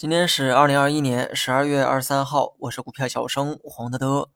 今天是二零二一年十二月二十三号，我是股票小生黄德德。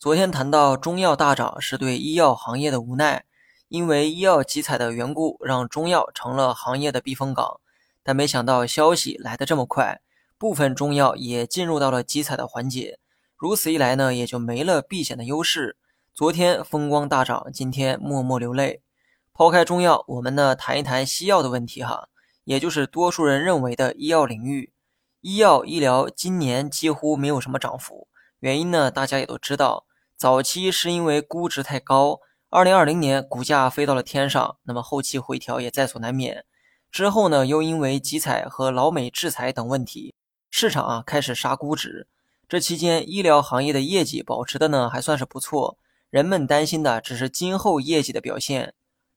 昨天谈到中药大涨是对医药行业的无奈，因为医药集采的缘故，让中药成了行业的避风港。但没想到消息来得这么快，部分中药也进入到了集采的环节。如此一来呢，也就没了避险的优势。昨天风光大涨，今天默默流泪。抛开中药，我们呢谈一谈西药的问题哈，也就是多数人认为的医药领域。医药医疗今年几乎没有什么涨幅，原因呢，大家也都知道。早期是因为估值太高，二零二零年股价飞到了天上，那么后期回调也在所难免。之后呢，又因为集采和老美制裁等问题，市场啊开始杀估值。这期间，医疗行业的业绩保持的呢还算是不错，人们担心的只是今后业绩的表现。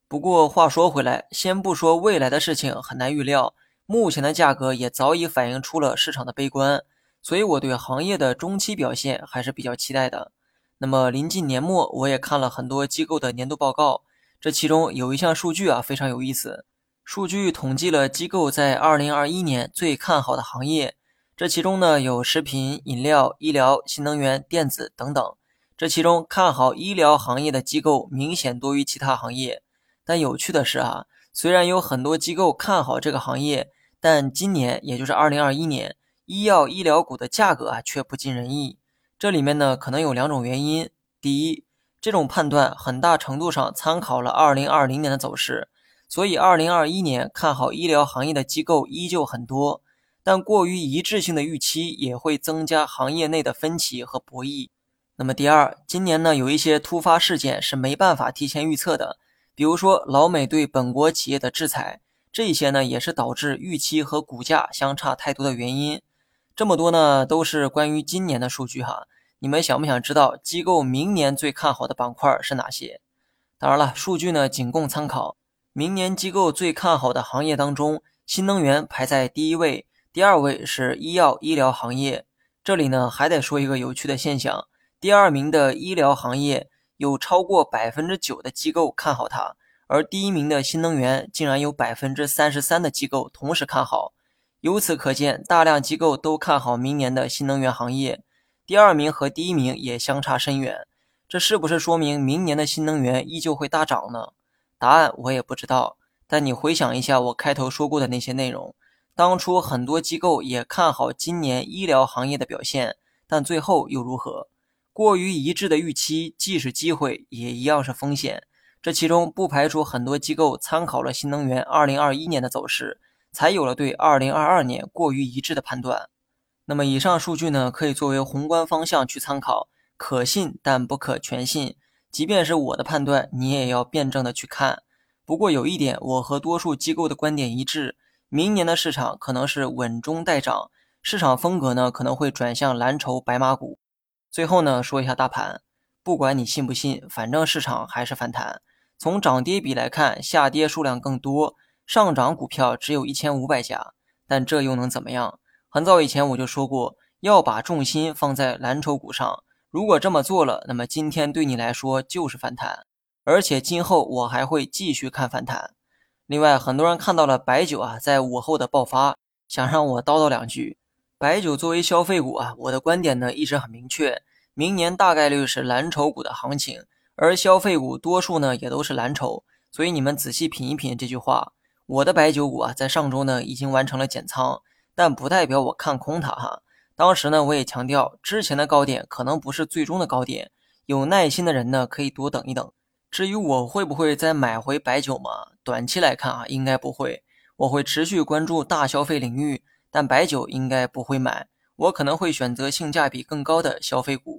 不过话说回来，先不说未来的事情很难预料。目前的价格也早已反映出了市场的悲观，所以我对行业的中期表现还是比较期待的。那么临近年末，我也看了很多机构的年度报告，这其中有一项数据啊非常有意思。数据统计了机构在2021年最看好的行业，这其中呢有食品、饮料、医疗、新能源、电子等等。这其中看好医疗行业的机构明显多于其他行业。但有趣的是啊，虽然有很多机构看好这个行业。但今年，也就是二零二一年，医药医疗股的价格啊却不尽人意。这里面呢，可能有两种原因。第一，这种判断很大程度上参考了二零二零年的走势，所以二零二一年看好医疗行业的机构依旧很多。但过于一致性的预期也会增加行业内的分歧和博弈。那么第二，今年呢，有一些突发事件是没办法提前预测的，比如说老美对本国企业的制裁。这些呢，也是导致预期和股价相差太多的原因。这么多呢，都是关于今年的数据哈。你们想不想知道机构明年最看好的板块是哪些？当然了，数据呢仅供参考。明年机构最看好的行业当中，新能源排在第一位，第二位是医药医疗行业。这里呢，还得说一个有趣的现象：第二名的医疗行业有超过百分之九的机构看好它。而第一名的新能源竟然有百分之三十三的机构同时看好，由此可见，大量机构都看好明年的新能源行业。第二名和第一名也相差甚远，这是不是说明明年的新能源依旧会大涨呢？答案我也不知道。但你回想一下我开头说过的那些内容，当初很多机构也看好今年医疗行业的表现，但最后又如何？过于一致的预期既是机会，也一样是风险。这其中不排除很多机构参考了新能源2021年的走势，才有了对2022年过于一致的判断。那么以上数据呢，可以作为宏观方向去参考，可信但不可全信。即便是我的判断，你也要辩证的去看。不过有一点，我和多数机构的观点一致：明年的市场可能是稳中带涨，市场风格呢可能会转向蓝筹白马股。最后呢，说一下大盘，不管你信不信，反正市场还是反弹。从涨跌比来看，下跌数量更多，上涨股票只有一千五百家。但这又能怎么样？很早以前我就说过，要把重心放在蓝筹股上。如果这么做了，那么今天对你来说就是反弹，而且今后我还会继续看反弹。另外，很多人看到了白酒啊在午后的爆发，想让我叨叨两句。白酒作为消费股啊，我的观点呢一直很明确，明年大概率是蓝筹股的行情。而消费股多数呢也都是蓝筹，所以你们仔细品一品这句话。我的白酒股啊，在上周呢已经完成了减仓，但不代表我看空它哈。当时呢我也强调，之前的高点可能不是最终的高点，有耐心的人呢可以多等一等。至于我会不会再买回白酒嘛？短期来看啊，应该不会。我会持续关注大消费领域，但白酒应该不会买，我可能会选择性价比更高的消费股。